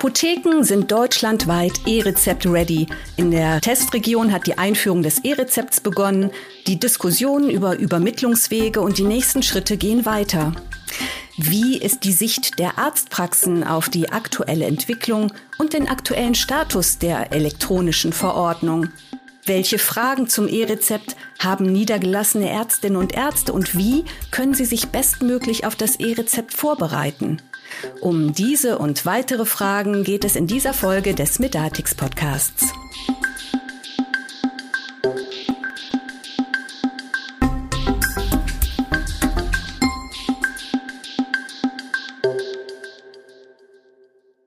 Apotheken sind deutschlandweit E-Rezept ready. In der Testregion hat die Einführung des E-Rezepts begonnen. Die Diskussionen über Übermittlungswege und die nächsten Schritte gehen weiter. Wie ist die Sicht der Arztpraxen auf die aktuelle Entwicklung und den aktuellen Status der elektronischen Verordnung? Welche Fragen zum E-Rezept haben niedergelassene Ärztinnen und Ärzte und wie können sie sich bestmöglich auf das E-Rezept vorbereiten? Um diese und weitere Fragen geht es in dieser Folge des Medatix Podcasts.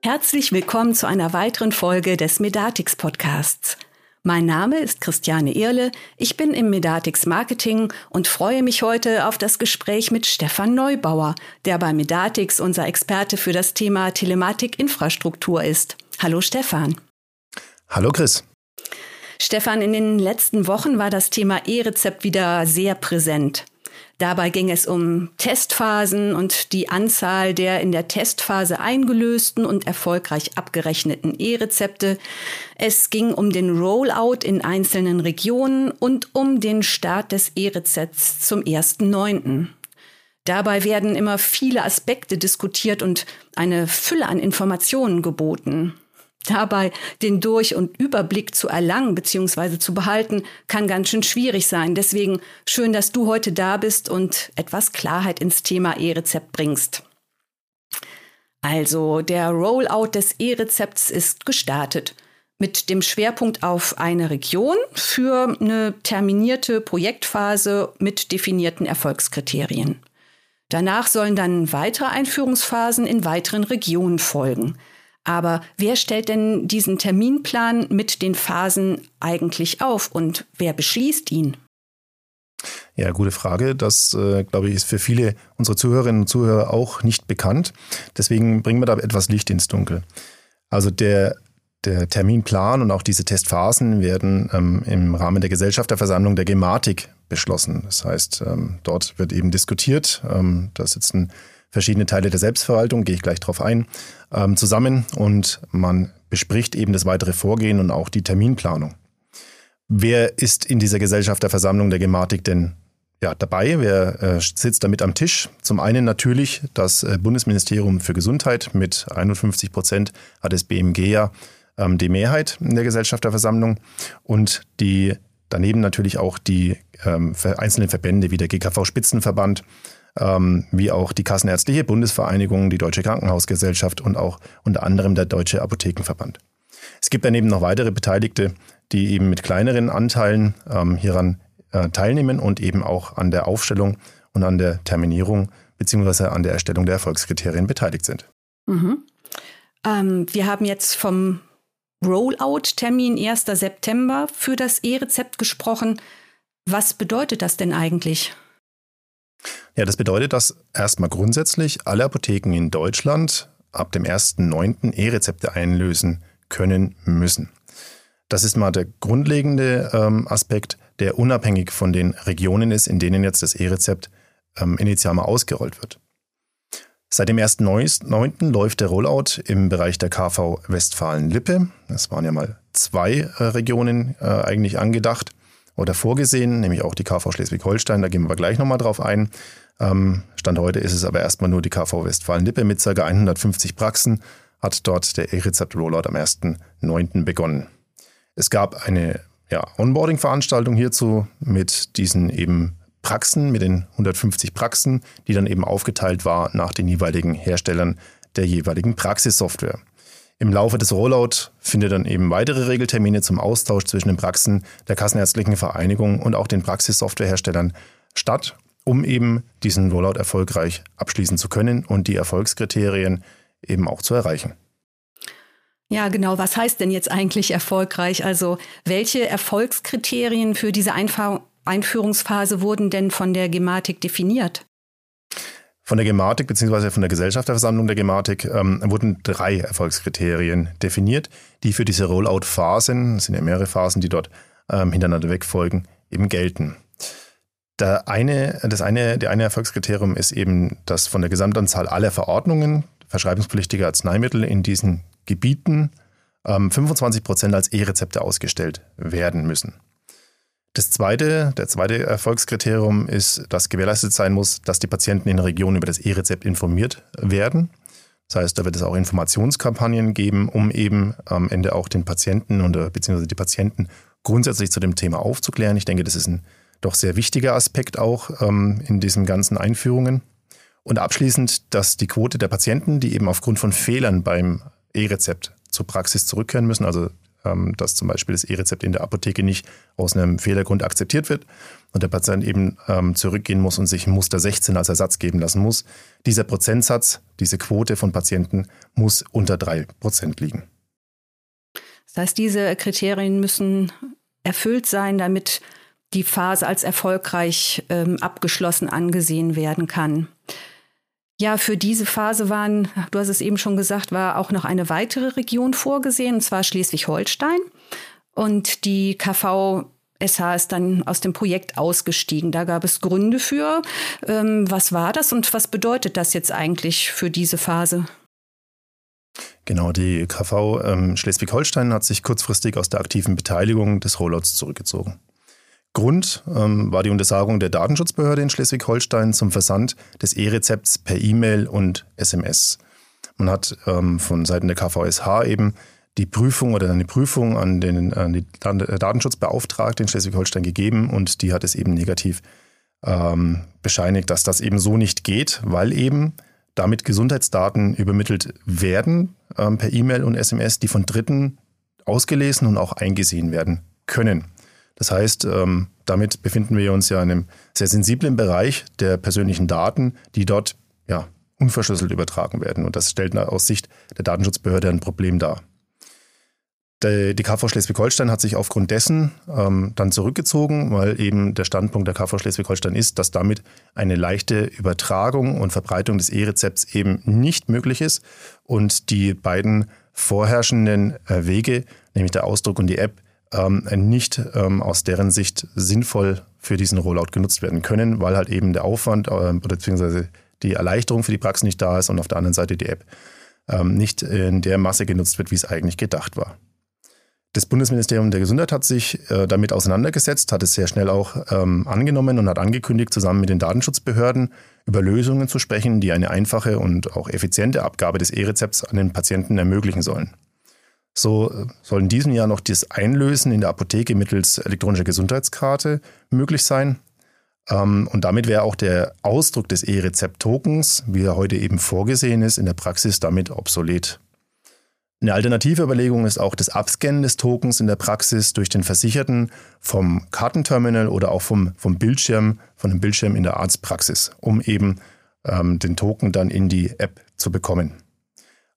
Herzlich willkommen zu einer weiteren Folge des Medatix Podcasts. Mein Name ist Christiane Irle, ich bin im Medatix Marketing und freue mich heute auf das Gespräch mit Stefan Neubauer, der bei Medatix unser Experte für das Thema Telematik-Infrastruktur ist. Hallo Stefan. Hallo Chris. Stefan, in den letzten Wochen war das Thema E-Rezept wieder sehr präsent. Dabei ging es um Testphasen und die Anzahl der in der Testphase eingelösten und erfolgreich abgerechneten E-Rezepte. Es ging um den Rollout in einzelnen Regionen und um den Start des E-Rezepts zum 1.9. Dabei werden immer viele Aspekte diskutiert und eine Fülle an Informationen geboten. Dabei den Durch- und Überblick zu erlangen bzw. zu behalten, kann ganz schön schwierig sein. Deswegen schön, dass du heute da bist und etwas Klarheit ins Thema E-Rezept bringst. Also, der Rollout des E-Rezepts ist gestartet mit dem Schwerpunkt auf eine Region für eine terminierte Projektphase mit definierten Erfolgskriterien. Danach sollen dann weitere Einführungsphasen in weiteren Regionen folgen. Aber wer stellt denn diesen Terminplan mit den Phasen eigentlich auf und wer beschließt ihn? Ja, gute Frage. Das, äh, glaube ich, ist für viele unserer Zuhörerinnen und Zuhörer auch nicht bekannt. Deswegen bringen wir da etwas Licht ins Dunkel. Also der, der Terminplan und auch diese Testphasen werden ähm, im Rahmen der Gesellschafterversammlung der Gematik beschlossen. Das heißt, ähm, dort wird eben diskutiert. Ähm, da sitzen verschiedene Teile der Selbstverwaltung, gehe ich gleich drauf ein, ähm, zusammen und man bespricht eben das weitere Vorgehen und auch die Terminplanung. Wer ist in dieser Gesellschafterversammlung der Gematik denn ja, dabei? Wer äh, sitzt damit am Tisch? Zum einen natürlich das äh, Bundesministerium für Gesundheit mit 51 Prozent hat das BMG ja ähm, die Mehrheit in der Gesellschafterversammlung und die daneben natürlich auch die ähm, einzelnen Verbände wie der GKV Spitzenverband, ähm, wie auch die Kassenärztliche Bundesvereinigung, die Deutsche Krankenhausgesellschaft und auch unter anderem der Deutsche Apothekenverband. Es gibt daneben noch weitere Beteiligte, die eben mit kleineren Anteilen ähm, hieran äh, teilnehmen und eben auch an der Aufstellung und an der Terminierung beziehungsweise an der Erstellung der Erfolgskriterien beteiligt sind. Mhm. Ähm, wir haben jetzt vom Rollout-Termin 1. September für das E-Rezept gesprochen. Was bedeutet das denn eigentlich? Ja, das bedeutet, dass erstmal grundsätzlich alle Apotheken in Deutschland ab dem 1.9. E-Rezepte einlösen können müssen. Das ist mal der grundlegende ähm, Aspekt, der unabhängig von den Regionen ist, in denen jetzt das E-Rezept ähm, initial mal ausgerollt wird. Seit dem 1.9. läuft der Rollout im Bereich der KV Westfalen-Lippe. Es waren ja mal zwei äh, Regionen äh, eigentlich angedacht oder vorgesehen, nämlich auch die KV Schleswig-Holstein. Da gehen wir gleich nochmal drauf ein. Ähm, Stand heute ist es aber erstmal nur die KV Westfalen-Lippe mit ca. 150 Praxen, hat dort der E-Rezept-Rollout am 1.9. begonnen. Es gab eine ja, Onboarding-Veranstaltung hierzu mit diesen eben Praxen, mit den 150 Praxen, die dann eben aufgeteilt war nach den jeweiligen Herstellern der jeweiligen Praxissoftware. Im Laufe des Rollout findet dann eben weitere Regeltermine zum Austausch zwischen den Praxen der Kassenärztlichen Vereinigung und auch den Praxissoftwareherstellern statt um eben diesen Rollout erfolgreich abschließen zu können und die Erfolgskriterien eben auch zu erreichen. Ja, genau. Was heißt denn jetzt eigentlich erfolgreich? Also welche Erfolgskriterien für diese Einfahr Einführungsphase wurden denn von der Gematik definiert? Von der Gematik bzw. von der Gesellschafterversammlung der Gematik ähm, wurden drei Erfolgskriterien definiert, die für diese Rollout-Phasen, es sind ja mehrere Phasen, die dort ähm, hintereinander wegfolgen, eben gelten. Der eine, das eine, der eine Erfolgskriterium ist eben, dass von der Gesamtanzahl aller Verordnungen verschreibungspflichtiger Arzneimittel in diesen Gebieten 25 ähm, Prozent als E-Rezepte ausgestellt werden müssen. Das zweite, der zweite Erfolgskriterium ist, dass gewährleistet sein muss, dass die Patienten in der Region über das E-Rezept informiert werden. Das heißt, da wird es auch Informationskampagnen geben, um eben am Ende auch den Patienten und äh, beziehungsweise die Patienten grundsätzlich zu dem Thema aufzuklären. Ich denke, das ist ein doch sehr wichtiger Aspekt auch ähm, in diesen ganzen Einführungen. Und abschließend, dass die Quote der Patienten, die eben aufgrund von Fehlern beim E-Rezept zur Praxis zurückkehren müssen, also dass zum Beispiel das E-Rezept in der Apotheke nicht aus einem Fehlergrund akzeptiert wird und der Patient eben ähm, zurückgehen muss und sich Muster 16 als Ersatz geben lassen muss. Dieser Prozentsatz, diese Quote von Patienten muss unter drei Prozent liegen. Das heißt, diese Kriterien müssen erfüllt sein, damit die Phase als erfolgreich ähm, abgeschlossen angesehen werden kann. Ja, für diese Phase waren, du hast es eben schon gesagt, war auch noch eine weitere Region vorgesehen, und zwar Schleswig-Holstein. Und die KV SH ist dann aus dem Projekt ausgestiegen. Da gab es Gründe für. Ähm, was war das und was bedeutet das jetzt eigentlich für diese Phase? Genau, die KV ähm, Schleswig-Holstein hat sich kurzfristig aus der aktiven Beteiligung des Rollouts zurückgezogen. Grund ähm, war die Untersagung der Datenschutzbehörde in Schleswig-Holstein zum Versand des E-Rezepts per E-Mail und SMS. Man hat ähm, von Seiten der KVSH eben die Prüfung oder eine Prüfung an den an die Datenschutzbeauftragte in Schleswig-Holstein gegeben und die hat es eben negativ ähm, bescheinigt, dass das eben so nicht geht, weil eben damit Gesundheitsdaten übermittelt werden ähm, per E-Mail und SMS, die von Dritten ausgelesen und auch eingesehen werden können. Das heißt, ähm, damit befinden wir uns ja in einem sehr sensiblen Bereich der persönlichen Daten, die dort ja, unverschlüsselt übertragen werden. Und das stellt aus Sicht der Datenschutzbehörde ein Problem dar. Die KV Schleswig-Holstein hat sich aufgrund dessen ähm, dann zurückgezogen, weil eben der Standpunkt der KV Schleswig-Holstein ist, dass damit eine leichte Übertragung und Verbreitung des E-Rezepts eben nicht möglich ist und die beiden vorherrschenden äh, Wege, nämlich der Ausdruck und die App, ähm, nicht ähm, aus deren Sicht sinnvoll für diesen Rollout genutzt werden können, weil halt eben der Aufwand äh, beziehungsweise die Erleichterung für die Praxis nicht da ist und auf der anderen Seite die App ähm, nicht in der Masse genutzt wird, wie es eigentlich gedacht war. Das Bundesministerium der Gesundheit hat sich äh, damit auseinandergesetzt, hat es sehr schnell auch ähm, angenommen und hat angekündigt, zusammen mit den Datenschutzbehörden über Lösungen zu sprechen, die eine einfache und auch effiziente Abgabe des E-Rezepts an den Patienten ermöglichen sollen. So äh, soll in diesem Jahr noch das Einlösen in der Apotheke mittels elektronischer Gesundheitskarte möglich sein. Ähm, und damit wäre auch der Ausdruck des E-Rezept-Tokens, wie er heute eben vorgesehen ist, in der Praxis damit obsolet. Eine alternative Überlegung ist auch das Abscannen des Tokens in der Praxis durch den Versicherten vom Kartenterminal oder auch vom, vom Bildschirm, von dem Bildschirm in der Arztpraxis, um eben ähm, den Token dann in die App zu bekommen.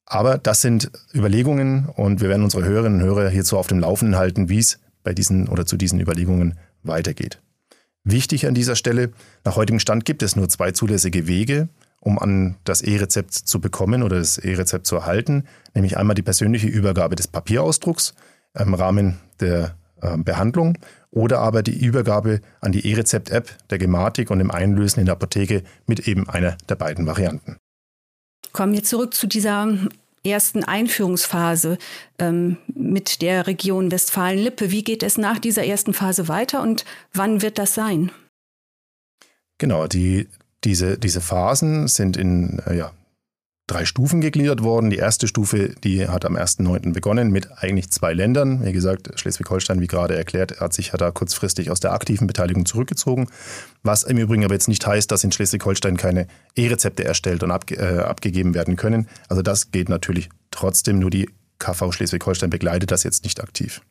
Aber das sind Überlegungen und wir werden unsere Hörerinnen und Hörer hierzu auf dem Laufenden halten, wie es bei diesen oder zu diesen Überlegungen weitergeht. Wichtig an dieser Stelle, nach heutigem Stand gibt es nur zwei zulässige Wege, um an das E-Rezept zu bekommen oder das E-Rezept zu erhalten, nämlich einmal die persönliche Übergabe des Papierausdrucks im Rahmen der äh, Behandlung oder aber die Übergabe an die E-Rezept-App der Gematik und dem Einlösen in der Apotheke mit eben einer der beiden Varianten. Kommen wir zurück zu dieser ersten Einführungsphase ähm, mit der Region Westfalen-Lippe. Wie geht es nach dieser ersten Phase weiter und wann wird das sein? Genau, die, diese, diese Phasen sind in äh, ja, drei Stufen gegliedert worden. Die erste Stufe, die hat am 1.9. begonnen mit eigentlich zwei Ländern. Wie gesagt, Schleswig-Holstein, wie gerade erklärt, hat sich hat da kurzfristig aus der aktiven Beteiligung zurückgezogen. Was im Übrigen aber jetzt nicht heißt, dass in Schleswig-Holstein keine E-Rezepte erstellt und abge äh, abgegeben werden können. Also das geht natürlich trotzdem, nur die KV Schleswig-Holstein begleitet das jetzt nicht aktiv.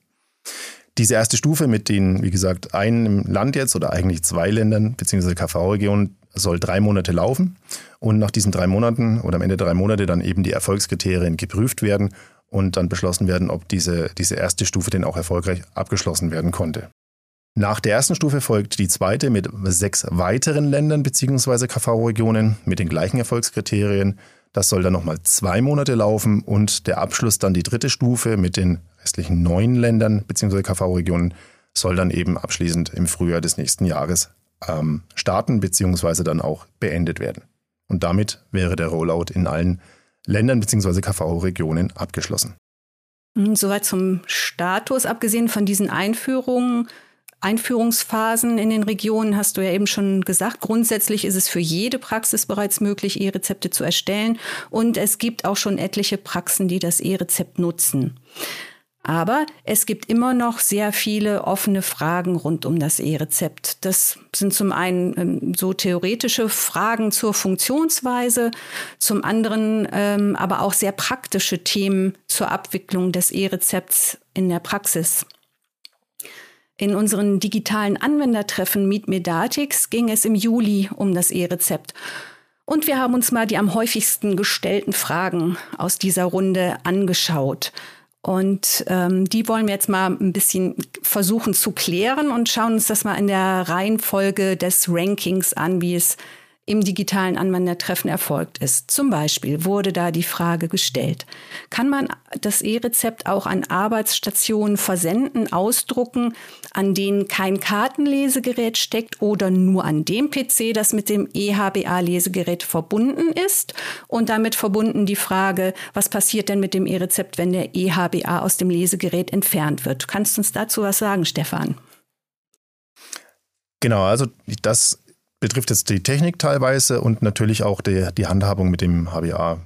Diese erste Stufe mit den, wie gesagt, einem Land jetzt oder eigentlich zwei Ländern beziehungsweise KV-Regionen soll drei Monate laufen und nach diesen drei Monaten oder am Ende drei Monate dann eben die Erfolgskriterien geprüft werden und dann beschlossen werden, ob diese, diese erste Stufe denn auch erfolgreich abgeschlossen werden konnte. Nach der ersten Stufe folgt die zweite mit sechs weiteren Ländern bzw. KV-Regionen mit den gleichen Erfolgskriterien. Das soll dann nochmal zwei Monate laufen und der Abschluss dann die dritte Stufe mit den restlichen neun Ländern bzw. KV-Regionen soll dann eben abschließend im Frühjahr des nächsten Jahres ähm, starten bzw. dann auch beendet werden. Und damit wäre der Rollout in allen Ländern bzw. KV-Regionen abgeschlossen. Hm, soweit zum Status. Abgesehen von diesen Einführungen, Einführungsphasen in den Regionen hast du ja eben schon gesagt. Grundsätzlich ist es für jede Praxis bereits möglich, E-Rezepte zu erstellen. Und es gibt auch schon etliche Praxen, die das E-Rezept nutzen. Aber es gibt immer noch sehr viele offene Fragen rund um das E-Rezept. Das sind zum einen ähm, so theoretische Fragen zur Funktionsweise, zum anderen ähm, aber auch sehr praktische Themen zur Abwicklung des E-Rezepts in der Praxis. In unseren digitalen Anwendertreffen Meet Medatix ging es im Juli um das E-Rezept. Und wir haben uns mal die am häufigsten gestellten Fragen aus dieser Runde angeschaut. Und ähm, die wollen wir jetzt mal ein bisschen versuchen zu klären und schauen uns das mal in der Reihenfolge des Rankings an, wie es im digitalen Anwendertreffen erfolgt ist. Zum Beispiel wurde da die Frage gestellt, kann man das E-Rezept auch an Arbeitsstationen versenden, ausdrucken, an denen kein Kartenlesegerät steckt oder nur an dem PC, das mit dem EHBA-Lesegerät verbunden ist? Und damit verbunden die Frage, was passiert denn mit dem E-Rezept, wenn der EHBA aus dem Lesegerät entfernt wird? Kannst du uns dazu was sagen, Stefan? Genau, also das betrifft jetzt die Technik teilweise und natürlich auch die, die Handhabung mit dem HBA.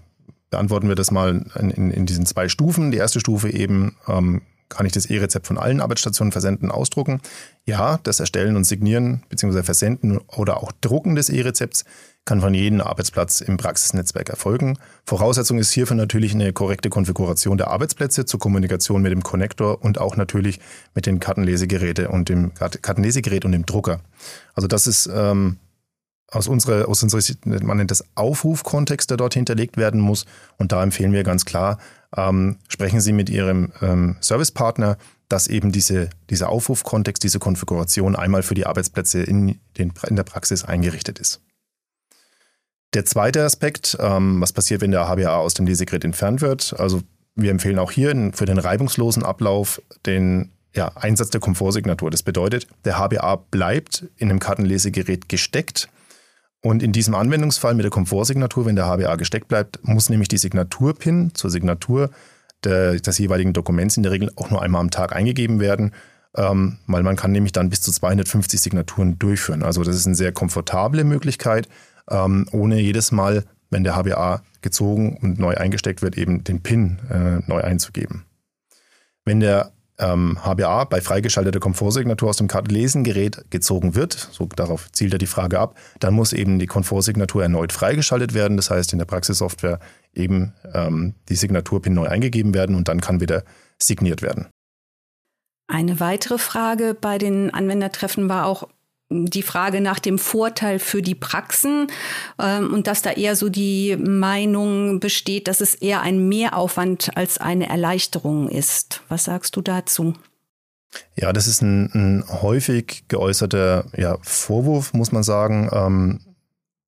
Beantworten wir das mal in, in, diesen zwei Stufen. Die erste Stufe eben, ähm, kann ich das E-Rezept von allen Arbeitsstationen versenden, ausdrucken? Ja, das Erstellen und Signieren bzw. Versenden oder auch Drucken des E-Rezepts kann von jedem Arbeitsplatz im Praxisnetzwerk erfolgen. Voraussetzung ist hierfür natürlich eine korrekte Konfiguration der Arbeitsplätze zur Kommunikation mit dem Connector und auch natürlich mit den Kartenlesegeräten und dem Kartenlesegerät und dem Drucker. Also das ist ähm, aus unserer, aus unserer man nennt das Aufrufkontext, der dort hinterlegt werden muss. Und da empfehlen wir ganz klar, ähm, sprechen Sie mit Ihrem ähm, Servicepartner, dass eben diese, dieser Aufrufkontext, diese Konfiguration einmal für die Arbeitsplätze in, den, in der Praxis eingerichtet ist. Der zweite Aspekt, ähm, was passiert, wenn der HBA aus dem Lesegerät entfernt wird? Also wir empfehlen auch hier für den reibungslosen Ablauf den ja, Einsatz der Komfortsignatur. Das bedeutet, der HBA bleibt in dem Kartenlesegerät gesteckt. Und in diesem Anwendungsfall mit der Komfortsignatur, wenn der HBA gesteckt bleibt, muss nämlich die Signaturpin zur Signatur des jeweiligen Dokuments in der Regel auch nur einmal am Tag eingegeben werden, ähm, weil man kann nämlich dann bis zu 250 Signaturen durchführen. Also das ist eine sehr komfortable Möglichkeit, ähm, ohne jedes Mal, wenn der HBA gezogen und neu eingesteckt wird, eben den PIN äh, neu einzugeben. Wenn der ähm, HBA bei freigeschalteter Komfortsignatur aus dem Kartenlesengerät gezogen wird, so darauf zielt er die Frage ab, dann muss eben die Komfortsignatur erneut freigeschaltet werden. Das heißt, in der Praxissoftware eben ähm, die Signaturpin neu eingegeben werden und dann kann wieder signiert werden. Eine weitere Frage bei den Anwendertreffen war auch, die Frage nach dem Vorteil für die Praxen ähm, und dass da eher so die Meinung besteht, dass es eher ein Mehraufwand als eine Erleichterung ist. Was sagst du dazu? Ja, das ist ein, ein häufig geäußerter ja, Vorwurf, muss man sagen, ähm,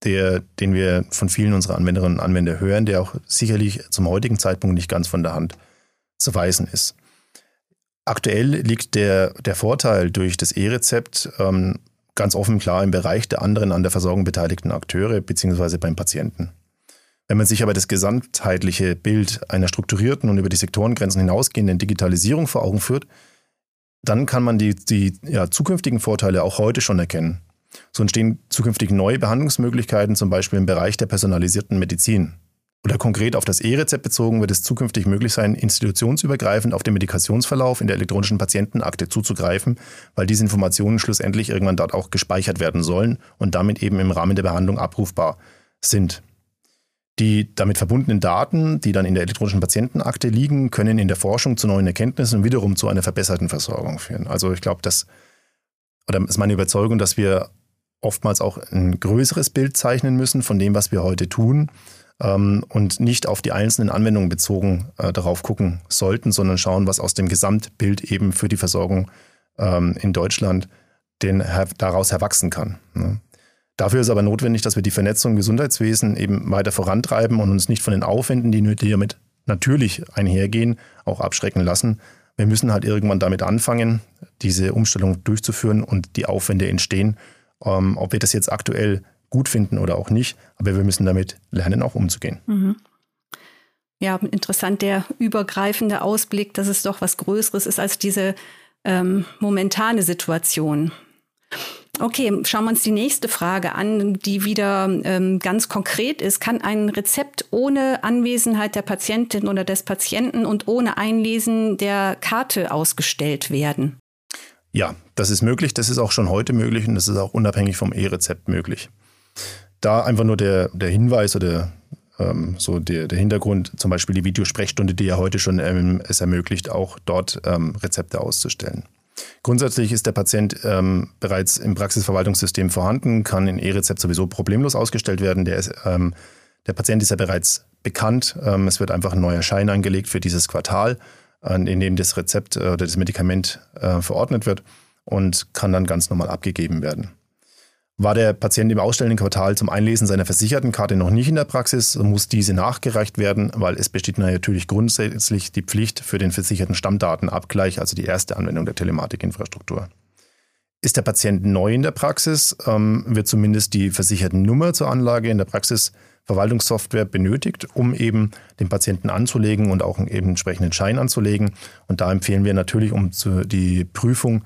der, den wir von vielen unserer Anwenderinnen und Anwender hören, der auch sicherlich zum heutigen Zeitpunkt nicht ganz von der Hand zu weisen ist. Aktuell liegt der, der Vorteil durch das E-Rezept ähm, ganz offen klar im Bereich der anderen an der Versorgung beteiligten Akteure bzw. beim Patienten. Wenn man sich aber das gesamtheitliche Bild einer strukturierten und über die Sektorengrenzen hinausgehenden Digitalisierung vor Augen führt, dann kann man die, die ja, zukünftigen Vorteile auch heute schon erkennen. So entstehen zukünftig neue Behandlungsmöglichkeiten, zum Beispiel im Bereich der personalisierten Medizin. Oder konkret auf das E-Rezept bezogen wird es zukünftig möglich sein, institutionsübergreifend auf den Medikationsverlauf in der elektronischen Patientenakte zuzugreifen, weil diese Informationen schlussendlich irgendwann dort auch gespeichert werden sollen und damit eben im Rahmen der Behandlung abrufbar sind. Die damit verbundenen Daten, die dann in der elektronischen Patientenakte liegen, können in der Forschung zu neuen Erkenntnissen und wiederum zu einer verbesserten Versorgung führen. Also ich glaube, das oder ist meine Überzeugung, dass wir oftmals auch ein größeres Bild zeichnen müssen von dem, was wir heute tun ähm, und nicht auf die einzelnen Anwendungen bezogen äh, darauf gucken sollten, sondern schauen, was aus dem Gesamtbild eben für die Versorgung ähm, in Deutschland den, her, daraus herwachsen kann. Ne? Dafür ist aber notwendig, dass wir die Vernetzung im Gesundheitswesen eben weiter vorantreiben und uns nicht von den Aufwänden, die damit natürlich einhergehen, auch abschrecken lassen. Wir müssen halt irgendwann damit anfangen, diese Umstellung durchzuführen und die Aufwände entstehen. Ähm, ob wir das jetzt aktuell gut finden oder auch nicht. Aber wir müssen damit lernen, auch umzugehen. Mhm. ja, interessant der übergreifende Ausblick, dass es doch was Größeres ist als diese ähm, momentane Situation. Okay, schauen wir uns die nächste Frage an, die wieder ähm, ganz konkret ist. Kann ein Rezept ohne Anwesenheit der Patientin oder des Patienten und ohne Einlesen der Karte ausgestellt werden? Ja, das ist möglich. Das ist auch schon heute möglich und das ist auch unabhängig vom E-Rezept möglich. Da einfach nur der, der Hinweis oder ähm, so der, der Hintergrund, zum Beispiel die Videosprechstunde, die ja heute schon ähm, es ermöglicht, auch dort ähm, Rezepte auszustellen. Grundsätzlich ist der Patient ähm, bereits im Praxisverwaltungssystem vorhanden, kann in E-Rezept sowieso problemlos ausgestellt werden. Der, ist, ähm, der Patient ist ja bereits bekannt. Ähm, es wird einfach ein neuer Schein angelegt für dieses Quartal, äh, in dem das Rezept äh, oder das Medikament äh, verordnet wird und kann dann ganz normal abgegeben werden. War der Patient im ausstellenden Quartal zum Einlesen seiner Versichertenkarte noch nicht in der Praxis, muss diese nachgereicht werden, weil es besteht natürlich grundsätzlich die Pflicht für den versicherten Stammdatenabgleich, also die erste Anwendung der Telematikinfrastruktur. Ist der Patient neu in der Praxis, ähm, wird zumindest die versicherten Nummer zur Anlage in der Praxisverwaltungssoftware benötigt, um eben den Patienten anzulegen und auch einen entsprechenden Schein anzulegen. Und da empfehlen wir natürlich, um zu, die Prüfung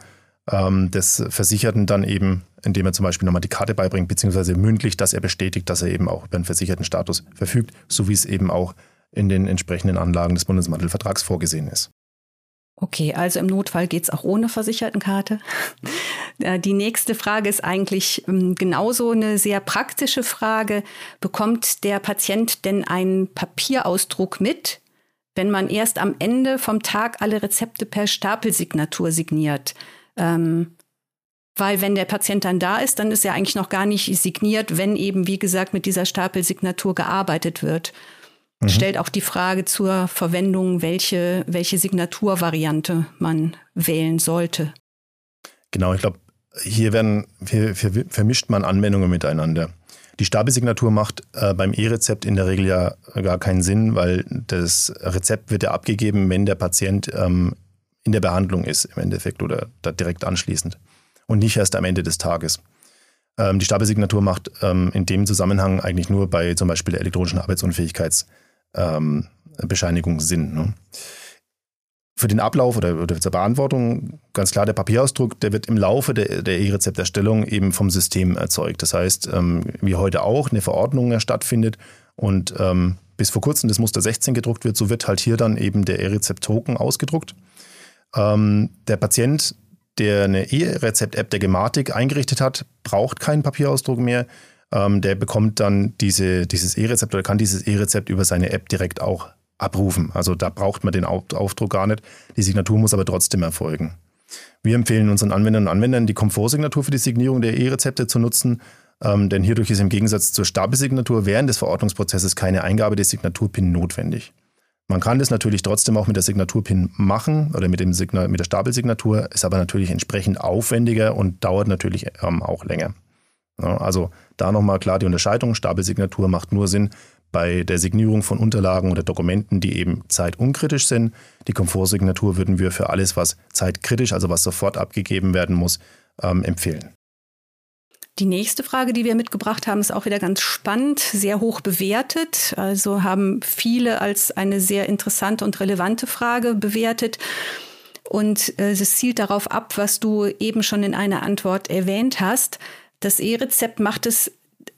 ähm, des Versicherten dann eben, indem er zum Beispiel nochmal die Karte beibringt, beziehungsweise mündlich, dass er bestätigt, dass er eben auch über einen versicherten Status verfügt, so wie es eben auch in den entsprechenden Anlagen des Bundesmantelvertrags vorgesehen ist. Okay, also im Notfall geht es auch ohne Versichertenkarte. Äh, die nächste Frage ist eigentlich ähm, genauso eine sehr praktische Frage. Bekommt der Patient denn einen Papierausdruck mit, wenn man erst am Ende vom Tag alle Rezepte per Stapelsignatur signiert? Ähm, weil wenn der Patient dann da ist, dann ist er eigentlich noch gar nicht signiert, wenn eben, wie gesagt, mit dieser Stapelsignatur gearbeitet wird. Mhm. Stellt auch die Frage zur Verwendung, welche, welche Signaturvariante man wählen sollte. Genau, ich glaube, hier werden hier, hier vermischt man Anwendungen miteinander. Die Stapelsignatur macht äh, beim E-Rezept in der Regel ja gar keinen Sinn, weil das Rezept wird ja abgegeben, wenn der Patient ähm, in der Behandlung ist im Endeffekt oder direkt anschließend und nicht erst am Ende des Tages. Ähm, die Stapelsignatur macht ähm, in dem Zusammenhang eigentlich nur bei zum Beispiel der elektronischen Arbeitsunfähigkeitsbescheinigung ähm, Sinn. Ne? Für den Ablauf oder, oder, zur Beantwortung ganz klar der Papierausdruck, der wird im Laufe der, der E-Rezepterstellung eben vom System erzeugt. Das heißt, ähm, wie heute auch eine Verordnung stattfindet und ähm, bis vor kurzem das Muster 16 gedruckt wird, so wird halt hier dann eben der E-Rezept-Token ausgedruckt. Ähm, der Patient, der eine E-Rezept-App der Gematik eingerichtet hat, braucht keinen Papierausdruck mehr. Ähm, der bekommt dann diese, dieses E-Rezept oder kann dieses E-Rezept über seine App direkt auch abrufen. Also da braucht man den Aufdruck gar nicht. Die Signatur muss aber trotzdem erfolgen. Wir empfehlen unseren Anwenderinnen und Anwendern, die Komfortsignatur für die Signierung der E-Rezepte zu nutzen, ähm, denn hierdurch ist im Gegensatz zur Stapelsignatur während des Verordnungsprozesses keine Eingabe des Signaturpin notwendig. Man kann das natürlich trotzdem auch mit der Signaturpin machen oder mit, dem Signal, mit der Stapelsignatur, ist aber natürlich entsprechend aufwendiger und dauert natürlich ähm, auch länger. Ja, also da nochmal klar die Unterscheidung. Stapelsignatur macht nur Sinn bei der Signierung von Unterlagen oder Dokumenten, die eben zeitunkritisch sind. Die Komfortsignatur würden wir für alles, was zeitkritisch, also was sofort abgegeben werden muss, ähm, empfehlen. Die nächste Frage, die wir mitgebracht haben, ist auch wieder ganz spannend, sehr hoch bewertet. Also haben viele als eine sehr interessante und relevante Frage bewertet. Und äh, es zielt darauf ab, was du eben schon in einer Antwort erwähnt hast. Das E-Rezept macht es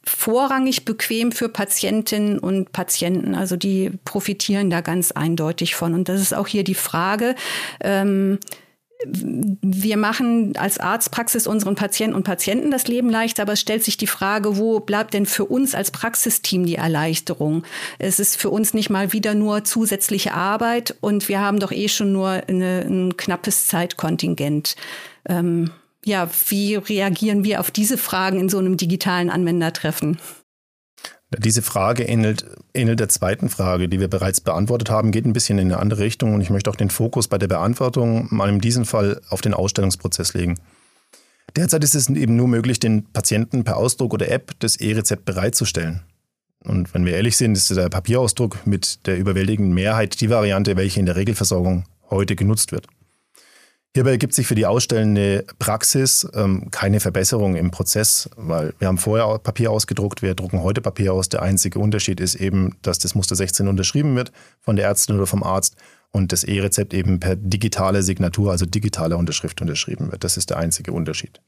vorrangig bequem für Patientinnen und Patienten. Also die profitieren da ganz eindeutig von. Und das ist auch hier die Frage. Ähm, wir machen als Arztpraxis unseren Patienten und Patienten das Leben leichter, aber es stellt sich die Frage, wo bleibt denn für uns als Praxisteam die Erleichterung? Es ist für uns nicht mal wieder nur zusätzliche Arbeit und wir haben doch eh schon nur eine, ein knappes Zeitkontingent. Ähm, ja, wie reagieren wir auf diese Fragen in so einem digitalen Anwendertreffen? Diese Frage ähnelt, ähnelt der zweiten Frage, die wir bereits beantwortet haben, geht ein bisschen in eine andere Richtung und ich möchte auch den Fokus bei der Beantwortung mal in diesem Fall auf den Ausstellungsprozess legen. Derzeit ist es eben nur möglich, den Patienten per Ausdruck oder App das E-Rezept bereitzustellen. Und wenn wir ehrlich sind, ist der Papierausdruck mit der überwältigenden Mehrheit die Variante, welche in der Regelversorgung heute genutzt wird. Hierbei ergibt sich für die ausstellende Praxis ähm, keine Verbesserung im Prozess, weil wir haben vorher Papier ausgedruckt, wir drucken heute Papier aus. Der einzige Unterschied ist eben, dass das Muster 16 unterschrieben wird von der Ärztin oder vom Arzt und das E-Rezept eben per digitale Signatur, also digitale Unterschrift unterschrieben wird. Das ist der einzige Unterschied.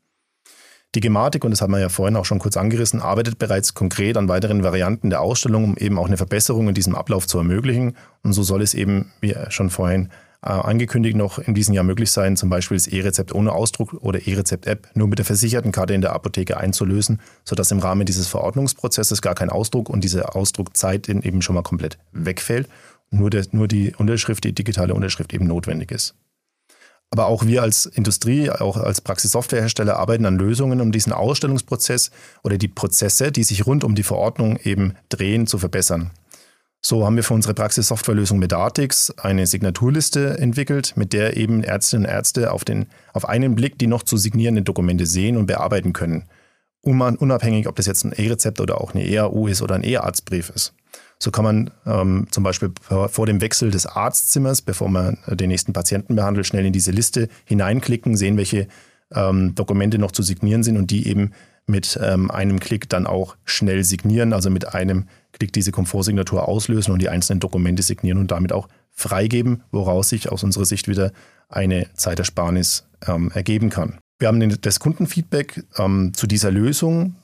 Die Gematik, und das haben wir ja vorhin auch schon kurz angerissen, arbeitet bereits konkret an weiteren Varianten der Ausstellung, um eben auch eine Verbesserung in diesem Ablauf zu ermöglichen. Und so soll es eben, wie schon vorhin angekündigt, noch in diesem Jahr möglich sein, zum Beispiel das E-Rezept ohne Ausdruck oder E-Rezept-App nur mit der versicherten Karte in der Apotheke einzulösen, sodass im Rahmen dieses Verordnungsprozesses gar kein Ausdruck und diese Ausdruckzeit eben schon mal komplett wegfällt. Nur, der, nur die Unterschrift, die digitale Unterschrift eben notwendig ist. Aber auch wir als Industrie, auch als Praxissoftwarehersteller arbeiten an Lösungen, um diesen Ausstellungsprozess oder die Prozesse, die sich rund um die Verordnung eben drehen, zu verbessern. So haben wir für unsere Praxissoftwarelösung Medatix eine Signaturliste entwickelt, mit der eben Ärztinnen und Ärzte auf, den, auf einen Blick die noch zu signierenden Dokumente sehen und bearbeiten können. Unabhängig, ob das jetzt ein E-Rezept oder auch eine EAU ist oder ein E-Arztbrief ist. So kann man ähm, zum Beispiel vor dem Wechsel des Arztzimmers, bevor man den nächsten Patienten behandelt, schnell in diese Liste hineinklicken, sehen, welche ähm, Dokumente noch zu signieren sind und die eben mit ähm, einem Klick dann auch schnell signieren, also mit einem Klick diese Komfortsignatur auslösen und die einzelnen Dokumente signieren und damit auch freigeben, woraus sich aus unserer Sicht wieder eine Zeitersparnis ähm, ergeben kann. Wir haben das Kundenfeedback ähm, zu dieser Lösung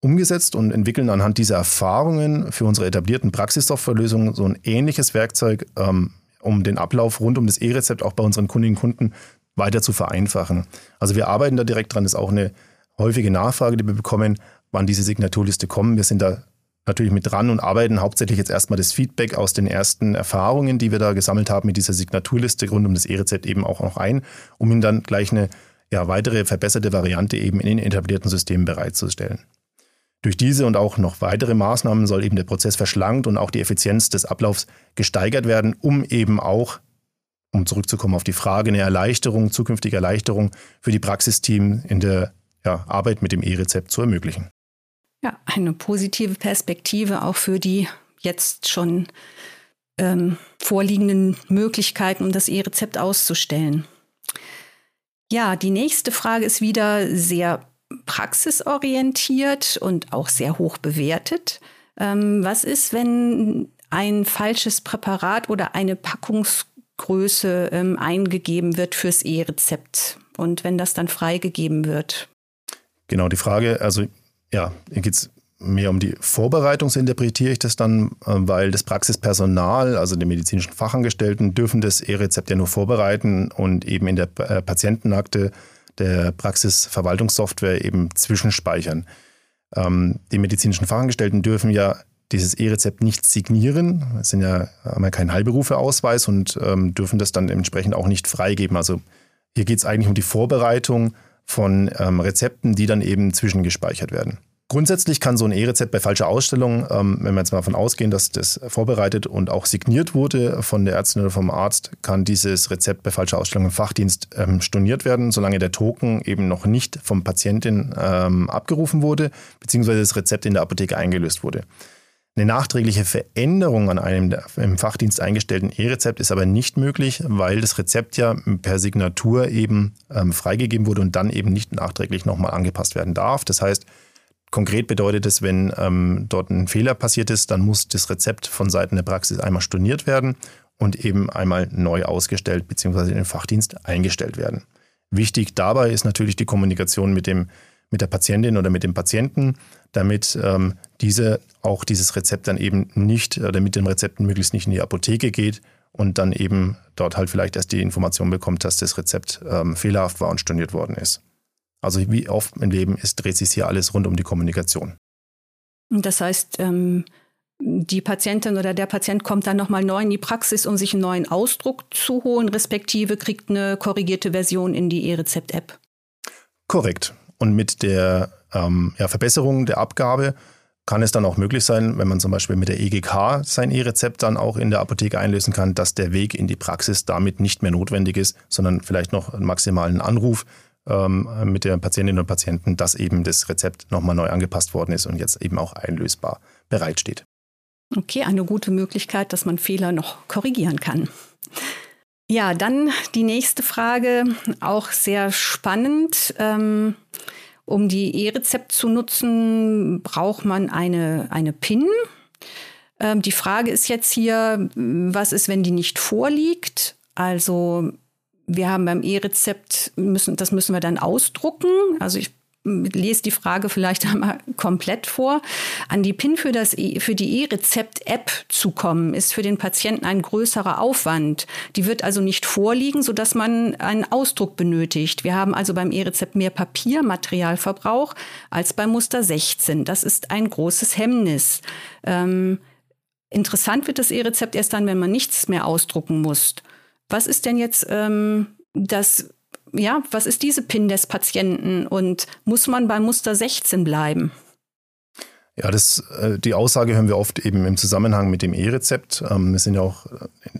umgesetzt und entwickeln anhand dieser Erfahrungen für unsere etablierten Praxissoftwarelösungen so ein ähnliches Werkzeug, ähm, um den Ablauf rund um das E-Rezept auch bei unseren Kundinnen und Kunden weiter zu vereinfachen. Also wir arbeiten da direkt dran, das ist auch eine häufige Nachfrage, die wir bekommen, wann diese Signaturliste kommen. Wir sind da natürlich mit dran und arbeiten hauptsächlich jetzt erstmal das Feedback aus den ersten Erfahrungen, die wir da gesammelt haben mit dieser Signaturliste rund um das E-Rezept eben auch noch ein, um Ihnen dann gleich eine ja, weitere verbesserte Variante eben in den etablierten Systemen bereitzustellen. Durch diese und auch noch weitere Maßnahmen soll eben der Prozess verschlankt und auch die Effizienz des Ablaufs gesteigert werden, um eben auch, um zurückzukommen auf die Frage, eine Erleichterung, zukünftige Erleichterung für die Praxisteam in der ja, Arbeit mit dem E-Rezept zu ermöglichen. Ja, eine positive Perspektive auch für die jetzt schon ähm, vorliegenden Möglichkeiten, um das E-Rezept auszustellen. Ja, die nächste Frage ist wieder sehr praxisorientiert und auch sehr hoch bewertet. Ähm, was ist, wenn ein falsches Präparat oder eine Packungsgröße ähm, eingegeben wird fürs E-Rezept und wenn das dann freigegeben wird? Genau, die Frage, also ja, hier geht es mehr um die Vorbereitung, so interpretiere ich das dann, äh, weil das Praxispersonal, also die medizinischen Fachangestellten, dürfen das E-Rezept ja nur vorbereiten und eben in der äh, Patientenakte der Praxisverwaltungssoftware eben zwischenspeichern. Ähm, die medizinischen Fachangestellten dürfen ja dieses E-Rezept nicht signieren, es sind ja, haben ja keinen Heilberufeausweis und ähm, dürfen das dann entsprechend auch nicht freigeben. Also hier geht es eigentlich um die Vorbereitung von ähm, Rezepten, die dann eben zwischengespeichert werden. Grundsätzlich kann so ein E-Rezept bei falscher Ausstellung, ähm, wenn wir jetzt mal davon ausgehen, dass das vorbereitet und auch signiert wurde von der Ärztin oder vom Arzt, kann dieses Rezept bei falscher Ausstellung im Fachdienst ähm, storniert werden, solange der Token eben noch nicht vom Patientin ähm, abgerufen wurde, beziehungsweise das Rezept in der Apotheke eingelöst wurde. Eine nachträgliche Veränderung an einem im Fachdienst eingestellten E-Rezept ist aber nicht möglich, weil das Rezept ja per Signatur eben ähm, freigegeben wurde und dann eben nicht nachträglich nochmal angepasst werden darf. Das heißt, Konkret bedeutet es, wenn ähm, dort ein Fehler passiert ist, dann muss das Rezept von Seiten der Praxis einmal storniert werden und eben einmal neu ausgestellt bzw. in den Fachdienst eingestellt werden. Wichtig dabei ist natürlich die Kommunikation mit, dem, mit der Patientin oder mit dem Patienten, damit ähm, diese auch dieses Rezept dann eben nicht oder mit dem Rezept möglichst nicht in die Apotheke geht und dann eben dort halt vielleicht erst die Information bekommt, dass das Rezept ähm, fehlerhaft war und storniert worden ist. Also wie oft im Leben ist, dreht sich hier alles rund um die Kommunikation. Das heißt, ähm, die Patientin oder der Patient kommt dann nochmal neu in die Praxis, um sich einen neuen Ausdruck zu holen, respektive kriegt eine korrigierte Version in die E-Rezept-App. Korrekt. Und mit der ähm, ja, Verbesserung der Abgabe kann es dann auch möglich sein, wenn man zum Beispiel mit der EGK sein E-Rezept dann auch in der Apotheke einlösen kann, dass der Weg in die Praxis damit nicht mehr notwendig ist, sondern vielleicht noch einen maximalen Anruf ähm, mit der Patientinnen und Patienten, dass eben das Rezept nochmal neu angepasst worden ist und jetzt eben auch einlösbar bereitsteht. Okay, eine gute Möglichkeit, dass man Fehler noch korrigieren kann. Ja, dann die nächste Frage, auch sehr spannend. Ähm, um die E-Rezept zu nutzen, braucht man eine, eine PIN. Ähm, die Frage ist jetzt hier, was ist, wenn die nicht vorliegt? Also wir haben beim E-Rezept, müssen, das müssen wir dann ausdrucken. Also ich lese die Frage vielleicht einmal komplett vor. An die PIN für, das, e, für die E-Rezept-App zu kommen, ist für den Patienten ein größerer Aufwand. Die wird also nicht vorliegen, sodass man einen Ausdruck benötigt. Wir haben also beim E-Rezept mehr Papiermaterialverbrauch als beim Muster 16. Das ist ein großes Hemmnis. Ähm, interessant wird das E-Rezept erst dann, wenn man nichts mehr ausdrucken muss. Was ist denn jetzt ähm, das ja, was ist diese PIN des Patienten und muss man bei Muster 16 bleiben? Ja, das, äh, die Aussage hören wir oft eben im Zusammenhang mit dem E-Rezept. Ähm, wir sind ja auch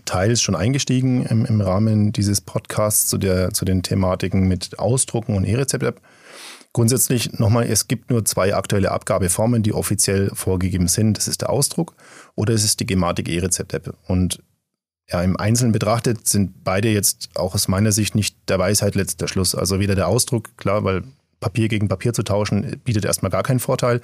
teils schon eingestiegen im, im Rahmen dieses Podcasts zu, der, zu den Thematiken mit Ausdrucken und E-Rezept-App. Grundsätzlich nochmal, es gibt nur zwei aktuelle Abgabeformen, die offiziell vorgegeben sind. Das ist der Ausdruck oder es ist die Gematik E-Rezept-App. Und ja, im Einzelnen betrachtet sind beide jetzt auch aus meiner Sicht nicht der Weisheit letzter Schluss. Also weder der Ausdruck, klar, weil Papier gegen Papier zu tauschen, bietet erstmal gar keinen Vorteil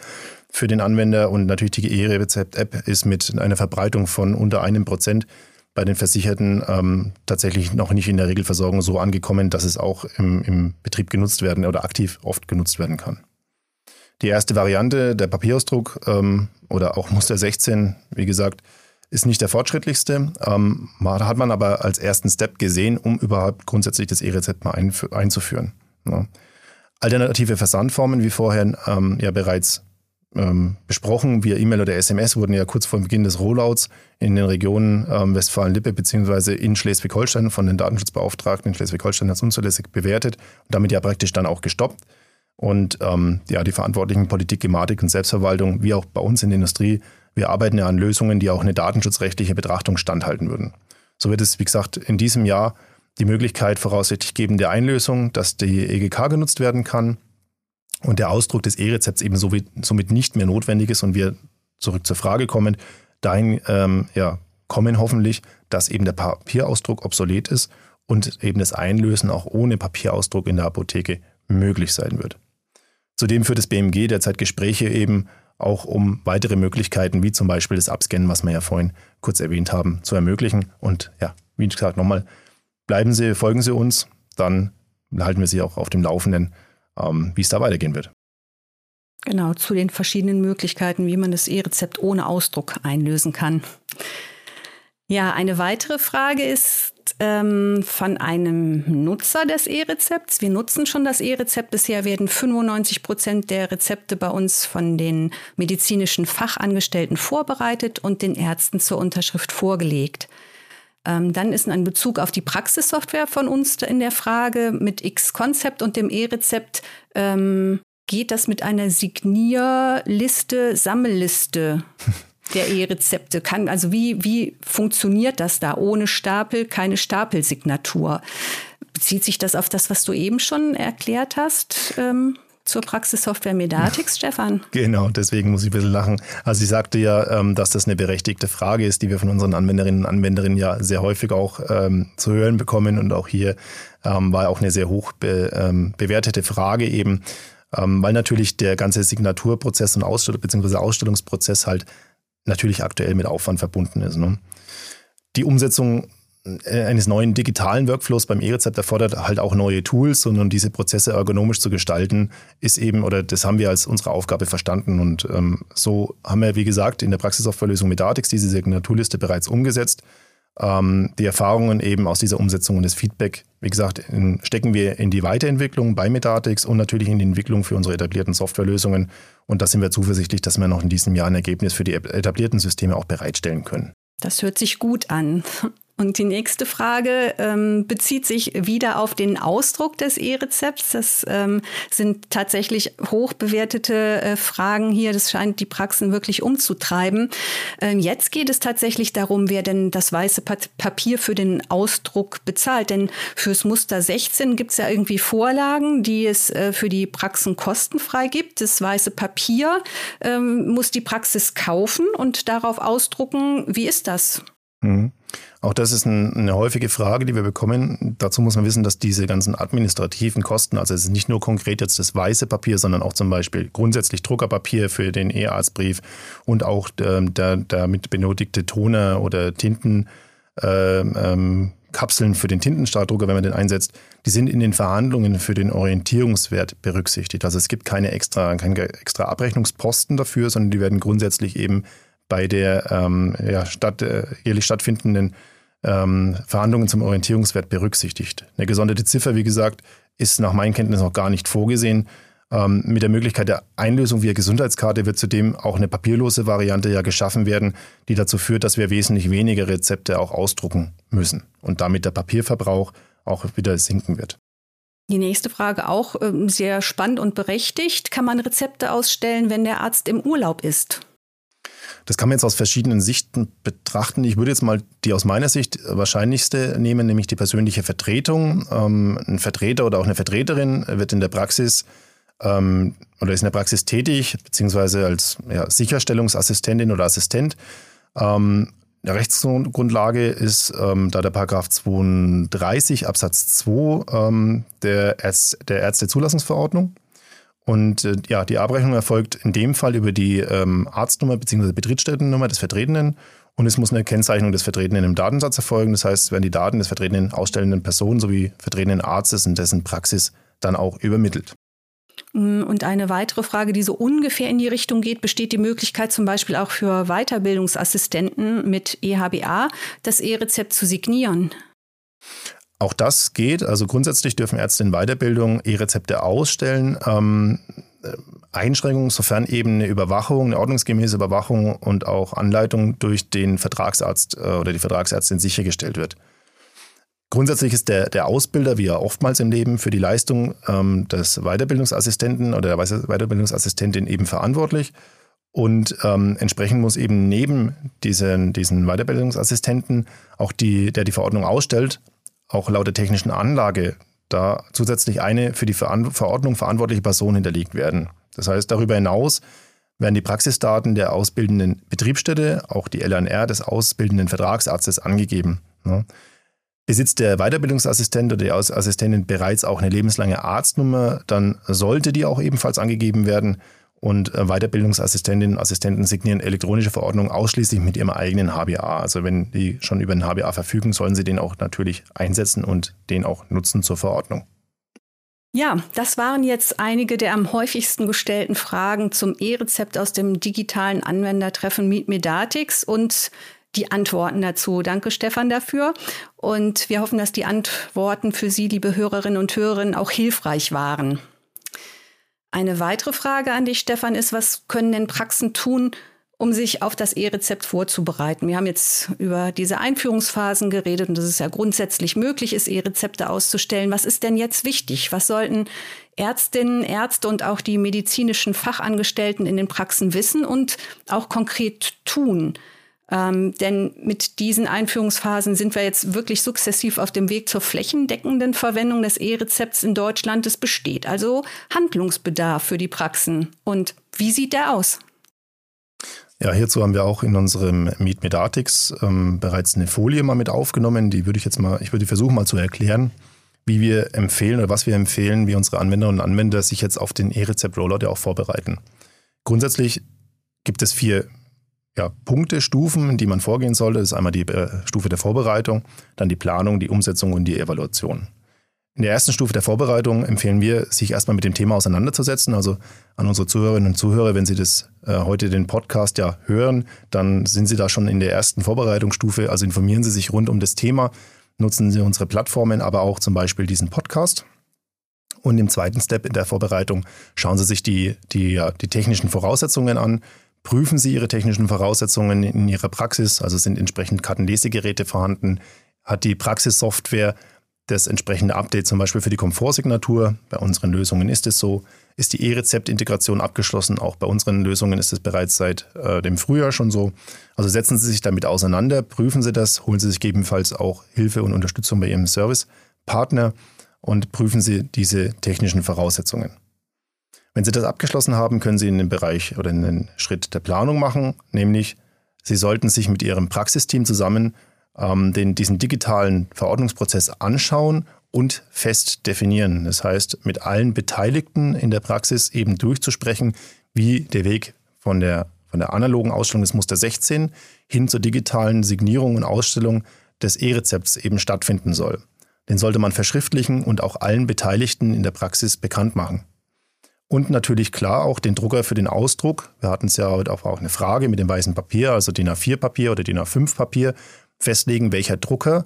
für den Anwender. Und natürlich die E-Rezept-App ist mit einer Verbreitung von unter einem Prozent bei den Versicherten ähm, tatsächlich noch nicht in der Regelversorgung so angekommen, dass es auch im, im Betrieb genutzt werden oder aktiv oft genutzt werden kann. Die erste Variante, der Papierausdruck ähm, oder auch Muster 16, wie gesagt, ist nicht der fortschrittlichste, ähm, hat man aber als ersten Step gesehen, um überhaupt grundsätzlich das E-Rezept mal einzuführen. Ja. Alternative Versandformen, wie vorher ähm, ja bereits ähm, besprochen, via E-Mail oder SMS, wurden ja kurz vor Beginn des Rollouts in den Regionen ähm, Westfalen-Lippe bzw. in Schleswig-Holstein von den Datenschutzbeauftragten in Schleswig-Holstein als unzulässig bewertet und damit ja praktisch dann auch gestoppt. Und ähm, ja, die verantwortlichen Politik, Gematik und Selbstverwaltung, wie auch bei uns in der Industrie, wir arbeiten ja an Lösungen, die auch eine datenschutzrechtliche Betrachtung standhalten würden. So wird es, wie gesagt, in diesem Jahr die Möglichkeit voraussichtlich geben der Einlösung, dass die EGK genutzt werden kann und der Ausdruck des E-Rezepts eben somit nicht mehr notwendig ist und wir zurück zur Frage kommen, dahin ähm, ja, kommen hoffentlich, dass eben der Papierausdruck obsolet ist und eben das Einlösen auch ohne Papierausdruck in der Apotheke möglich sein wird. Zudem führt das BMG derzeit Gespräche eben auch um weitere Möglichkeiten, wie zum Beispiel das Abscannen, was wir ja vorhin kurz erwähnt haben, zu ermöglichen. Und ja, wie gesagt, nochmal, bleiben Sie, folgen Sie uns, dann halten wir Sie auch auf dem Laufenden, ähm, wie es da weitergehen wird. Genau, zu den verschiedenen Möglichkeiten, wie man das E-Rezept ohne Ausdruck einlösen kann. Ja, eine weitere Frage ist ähm, von einem Nutzer des E-Rezepts. Wir nutzen schon das E-Rezept. Bisher werden 95 Prozent der Rezepte bei uns von den medizinischen Fachangestellten vorbereitet und den Ärzten zur Unterschrift vorgelegt. Ähm, dann ist ein Bezug auf die Praxissoftware von uns in der Frage mit X-Konzept und dem E-Rezept. Ähm, geht das mit einer Signierliste, Sammelliste? der E-Rezepte kann. Also wie, wie funktioniert das da ohne Stapel, keine Stapelsignatur? Bezieht sich das auf das, was du eben schon erklärt hast? Ähm, zur Praxissoftware Medatix, Stefan? Genau, deswegen muss ich ein bisschen lachen. Also ich sagte ja, ähm, dass das eine berechtigte Frage ist, die wir von unseren Anwenderinnen und Anwenderinnen ja sehr häufig auch ähm, zu hören bekommen. Und auch hier ähm, war auch eine sehr hoch be, bewertete Frage eben, weil natürlich der ganze Signaturprozess und Ausstellung bzw. Ausstellungsprozess halt natürlich aktuell mit Aufwand verbunden ist. Ne? Die Umsetzung äh, eines neuen digitalen Workflows beim E-Rezept erfordert halt auch neue Tools und um diese Prozesse ergonomisch zu gestalten, ist eben, oder das haben wir als unsere Aufgabe verstanden. Und ähm, so haben wir, wie gesagt, in der Praxissoftwarelösung mit Datix diese Signaturliste bereits umgesetzt. Ähm, die Erfahrungen eben aus dieser Umsetzung und das Feedback, wie gesagt, in, stecken wir in die Weiterentwicklung bei Medatix und natürlich in die Entwicklung für unsere etablierten Softwarelösungen. Und da sind wir zuversichtlich, dass wir noch in diesem Jahr ein Ergebnis für die etablierten Systeme auch bereitstellen können. Das hört sich gut an. Und die nächste Frage ähm, bezieht sich wieder auf den Ausdruck des E-Rezepts. Das ähm, sind tatsächlich hochbewertete äh, Fragen hier. Das scheint die Praxen wirklich umzutreiben. Ähm, jetzt geht es tatsächlich darum, wer denn das weiße Papier für den Ausdruck bezahlt. Denn fürs Muster 16 gibt es ja irgendwie Vorlagen, die es äh, für die Praxen kostenfrei gibt. Das weiße Papier ähm, muss die Praxis kaufen und darauf ausdrucken. Wie ist das? Mhm. Auch das ist ein, eine häufige Frage, die wir bekommen. Dazu muss man wissen, dass diese ganzen administrativen Kosten, also es ist nicht nur konkret jetzt das weiße Papier, sondern auch zum Beispiel grundsätzlich Druckerpapier für den E-Arztbrief und auch der, der damit benötigte Toner oder Tinten. Äh, ähm, Kapseln für den Tintenstrahldrucker, wenn man den einsetzt, die sind in den Verhandlungen für den Orientierungswert berücksichtigt. Also es gibt keine extra, keine extra Abrechnungsposten dafür, sondern die werden grundsätzlich eben bei der ähm, ja, statt, äh, jährlich stattfindenden ähm, Verhandlungen zum Orientierungswert berücksichtigt. Eine gesonderte Ziffer, wie gesagt, ist nach meinen Kenntnissen noch gar nicht vorgesehen. Ähm, mit der Möglichkeit der Einlösung via Gesundheitskarte wird zudem auch eine papierlose Variante ja geschaffen werden, die dazu führt, dass wir wesentlich weniger Rezepte auch ausdrucken müssen und damit der Papierverbrauch auch wieder sinken wird. Die nächste Frage auch äh, sehr spannend und berechtigt. Kann man Rezepte ausstellen, wenn der Arzt im Urlaub ist? Das kann man jetzt aus verschiedenen Sichten betrachten. Ich würde jetzt mal die aus meiner Sicht wahrscheinlichste nehmen, nämlich die persönliche Vertretung. Ähm, ein Vertreter oder auch eine Vertreterin wird in der Praxis ähm, oder ist in der Praxis tätig, beziehungsweise als ja, Sicherstellungsassistentin oder Assistent. Ähm, eine Rechtsgrundlage ist ähm, da der Paragraph 32 Absatz 2 ähm, der, Ärz der Ärztezulassungsverordnung. Und äh, ja, die Abrechnung erfolgt in dem Fall über die ähm, Arztnummer bzw. Betriebsstättennummer des Vertretenen und es muss eine Kennzeichnung des Vertretenen im Datensatz erfolgen. Das heißt, werden die Daten des vertretenen ausstellenden Personen sowie vertretenen Arztes in dessen Praxis dann auch übermittelt. Mm, und eine weitere Frage, die so ungefähr in die Richtung geht, besteht die Möglichkeit zum Beispiel auch für Weiterbildungsassistenten mit EHBA das E-Rezept zu signieren? Auch das geht. Also grundsätzlich dürfen Ärzte in Weiterbildung E-Rezepte ausstellen. Ähm, äh, Einschränkungen, sofern eben eine Überwachung, eine ordnungsgemäße Überwachung und auch Anleitung durch den Vertragsarzt äh, oder die Vertragsärztin sichergestellt wird. Grundsätzlich ist der, der Ausbilder, wie ja oftmals im Leben, für die Leistung ähm, des Weiterbildungsassistenten oder der Weiterbildungsassistentin eben verantwortlich. Und ähm, entsprechend muss eben neben diesen, diesen Weiterbildungsassistenten auch die, der die Verordnung ausstellt, auch laut der technischen Anlage da zusätzlich eine für die Verordnung verantwortliche Person hinterlegt werden. Das heißt, darüber hinaus werden die Praxisdaten der ausbildenden Betriebsstätte, auch die LNR des ausbildenden Vertragsarztes angegeben. Besitzt der Weiterbildungsassistent oder die Assistentin bereits auch eine lebenslange Arztnummer, dann sollte die auch ebenfalls angegeben werden und äh, Weiterbildungsassistentinnen und Assistenten signieren elektronische Verordnungen ausschließlich mit ihrem eigenen HBA. Also wenn die schon über einen HBA verfügen, sollen sie den auch natürlich einsetzen und den auch nutzen zur Verordnung. Ja, das waren jetzt einige der am häufigsten gestellten Fragen zum E-Rezept aus dem digitalen Anwendertreffen Meet Medatix und die Antworten dazu. Danke, Stefan, dafür. Und wir hoffen, dass die Antworten für Sie, liebe Hörerinnen und Hörer, auch hilfreich waren. Eine weitere Frage an dich, Stefan, ist, was können denn Praxen tun, um sich auf das E-Rezept vorzubereiten? Wir haben jetzt über diese Einführungsphasen geredet und dass es ja grundsätzlich möglich ist, E-Rezepte auszustellen. Was ist denn jetzt wichtig? Was sollten Ärztinnen, Ärzte und auch die medizinischen Fachangestellten in den Praxen wissen und auch konkret tun? Ähm, denn mit diesen Einführungsphasen sind wir jetzt wirklich sukzessiv auf dem Weg zur flächendeckenden Verwendung des E-Rezepts in Deutschland. Es besteht also Handlungsbedarf für die Praxen. Und wie sieht der aus? Ja, hierzu haben wir auch in unserem Meet Medatix ähm, bereits eine Folie mal mit aufgenommen. Die würde ich jetzt mal, ich würde versuchen mal zu erklären, wie wir empfehlen oder was wir empfehlen, wie unsere Anwenderinnen und Anwender sich jetzt auf den E-Rezept-Rollout ja auch vorbereiten. Grundsätzlich gibt es vier ja, Punkte, Stufen, die man vorgehen sollte. Das ist einmal die äh, Stufe der Vorbereitung, dann die Planung, die Umsetzung und die Evaluation. In der ersten Stufe der Vorbereitung empfehlen wir, sich erstmal mit dem Thema auseinanderzusetzen. Also an unsere Zuhörerinnen und Zuhörer, wenn Sie das äh, heute den Podcast ja hören, dann sind Sie da schon in der ersten Vorbereitungsstufe. Also informieren Sie sich rund um das Thema, nutzen Sie unsere Plattformen, aber auch zum Beispiel diesen Podcast. Und im zweiten Step in der Vorbereitung schauen Sie sich die, die, ja, die technischen Voraussetzungen an, prüfen Sie Ihre technischen Voraussetzungen in Ihrer Praxis, also sind entsprechend Kartenlesegeräte vorhanden, hat die Praxissoftware das entsprechende Update zum Beispiel für die Komfortsignatur. Bei unseren Lösungen ist es so. Ist die E-Rezept-Integration abgeschlossen? Auch bei unseren Lösungen ist es bereits seit äh, dem Frühjahr schon so. Also setzen Sie sich damit auseinander, prüfen Sie das, holen Sie sich gegebenenfalls auch Hilfe und Unterstützung bei Ihrem Servicepartner und prüfen Sie diese technischen Voraussetzungen. Wenn Sie das abgeschlossen haben, können Sie in den Bereich oder in den Schritt der Planung machen, nämlich Sie sollten sich mit Ihrem Praxisteam zusammen ähm, den, diesen digitalen Verordnungsprozess anschauen und fest definieren. Das heißt, mit allen Beteiligten in der Praxis eben durchzusprechen, wie der Weg von der, von der analogen Ausstellung des Muster 16 hin zur digitalen Signierung und Ausstellung des E-Rezepts eben stattfinden soll. Den sollte man verschriftlichen und auch allen Beteiligten in der Praxis bekannt machen. Und natürlich klar auch den Drucker für den Ausdruck. Wir hatten es ja heute auch eine Frage mit dem weißen Papier, also DIN A4-Papier oder DIN A5-Papier, festlegen, welcher Drucker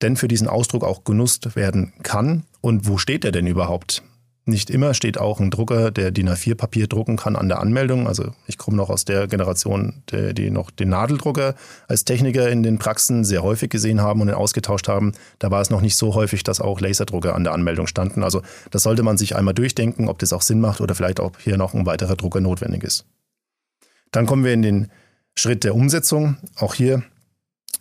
denn für diesen Ausdruck auch genutzt werden kann und wo steht er denn überhaupt? Nicht immer steht auch ein Drucker, der DIN A4-Papier drucken kann, an der Anmeldung. Also ich komme noch aus der Generation, der, die noch den Nadeldrucker als Techniker in den Praxen sehr häufig gesehen haben und ihn ausgetauscht haben. Da war es noch nicht so häufig, dass auch Laserdrucker an der Anmeldung standen. Also das sollte man sich einmal durchdenken, ob das auch Sinn macht oder vielleicht auch hier noch ein weiterer Drucker notwendig ist. Dann kommen wir in den Schritt der Umsetzung. Auch hier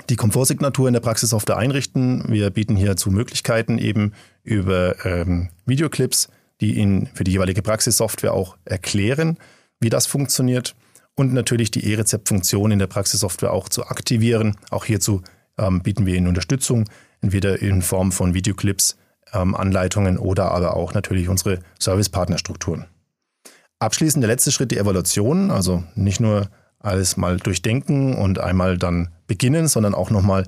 die Komfortsignatur in der Praxissoftware einrichten. Wir bieten hierzu Möglichkeiten eben über ähm, Videoclips, die Ihnen für die jeweilige Praxissoftware auch erklären, wie das funktioniert. Und natürlich die E-Rezept-Funktion in der Praxissoftware auch zu aktivieren. Auch hierzu ähm, bieten wir Ihnen Unterstützung, entweder in Form von Videoclips, ähm, Anleitungen oder aber auch natürlich unsere Servicepartnerstrukturen. Abschließend der letzte Schritt, die Evaluation. Also nicht nur alles mal durchdenken und einmal dann beginnen, sondern auch nochmal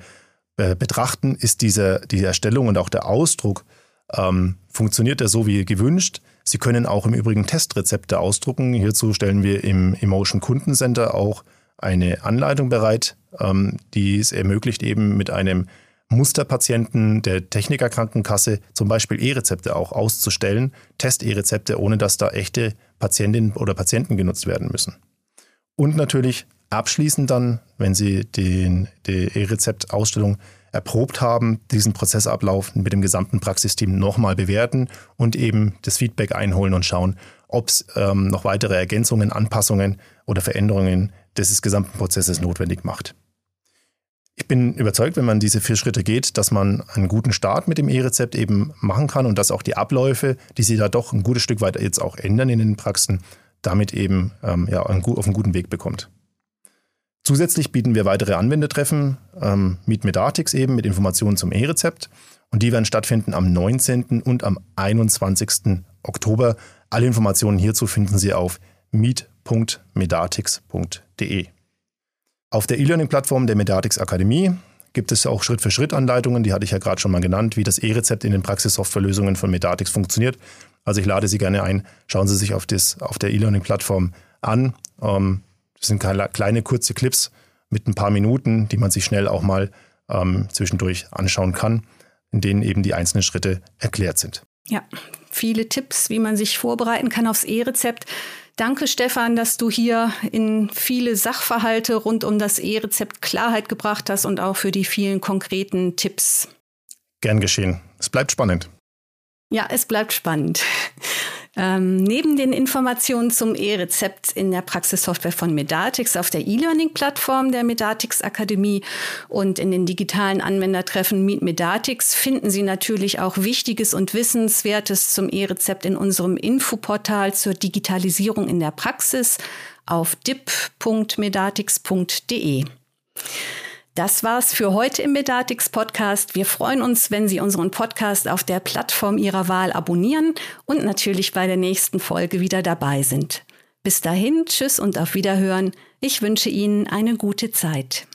äh, betrachten, ist diese, die Erstellung und auch der Ausdruck, ähm, funktioniert er so wie gewünscht. Sie können auch im Übrigen Testrezepte ausdrucken. Hierzu stellen wir im Emotion Kundencenter auch eine Anleitung bereit, ähm, die es ermöglicht, eben mit einem Musterpatienten der Technikerkrankenkasse zum Beispiel E-Rezepte auch auszustellen, Test-E-Rezepte, ohne dass da echte Patientinnen oder Patienten genutzt werden müssen. Und natürlich abschließend dann, wenn Sie den, die E-Rezept-Ausstellung erprobt haben, diesen Prozessablauf mit dem gesamten Praxisteam nochmal bewerten und eben das Feedback einholen und schauen, ob es ähm, noch weitere Ergänzungen, Anpassungen oder Veränderungen des gesamten Prozesses notwendig macht. Ich bin überzeugt, wenn man diese vier Schritte geht, dass man einen guten Start mit dem E-Rezept eben machen kann und dass auch die Abläufe, die sich da doch ein gutes Stück weit jetzt auch ändern in den Praxen, damit eben ähm, ja, auf einen guten Weg bekommt. Zusätzlich bieten wir weitere Anwendertreffen, ähm, Meet Medatix eben mit Informationen zum E-Rezept. Und die werden stattfinden am 19. und am 21. Oktober. Alle Informationen hierzu finden Sie auf meet.medatix.de. Auf der E-Learning-Plattform der Medatix Akademie gibt es auch Schritt-für-Schritt-Anleitungen, die hatte ich ja gerade schon mal genannt, wie das E-Rezept in den Praxissoftwarelösungen von Medatix funktioniert. Also ich lade Sie gerne ein, schauen Sie sich auf, das, auf der E-Learning-Plattform an. Ähm, das sind kleine, kurze Clips mit ein paar Minuten, die man sich schnell auch mal ähm, zwischendurch anschauen kann, in denen eben die einzelnen Schritte erklärt sind. Ja, viele Tipps, wie man sich vorbereiten kann aufs E-Rezept. Danke, Stefan, dass du hier in viele Sachverhalte rund um das E-Rezept Klarheit gebracht hast und auch für die vielen konkreten Tipps. Gern geschehen. Es bleibt spannend. Ja, es bleibt spannend. Ähm, neben den Informationen zum E-Rezept in der Praxissoftware von Medatix auf der E-Learning-Plattform der Medatix Akademie und in den digitalen Anwendertreffen Meet Medatix finden Sie natürlich auch Wichtiges und Wissenswertes zum E-Rezept in unserem Infoportal zur Digitalisierung in der Praxis auf dip.medatix.de. Das war's für heute im Medatix Podcast. Wir freuen uns, wenn Sie unseren Podcast auf der Plattform Ihrer Wahl abonnieren und natürlich bei der nächsten Folge wieder dabei sind. Bis dahin, tschüss und auf Wiederhören. Ich wünsche Ihnen eine gute Zeit.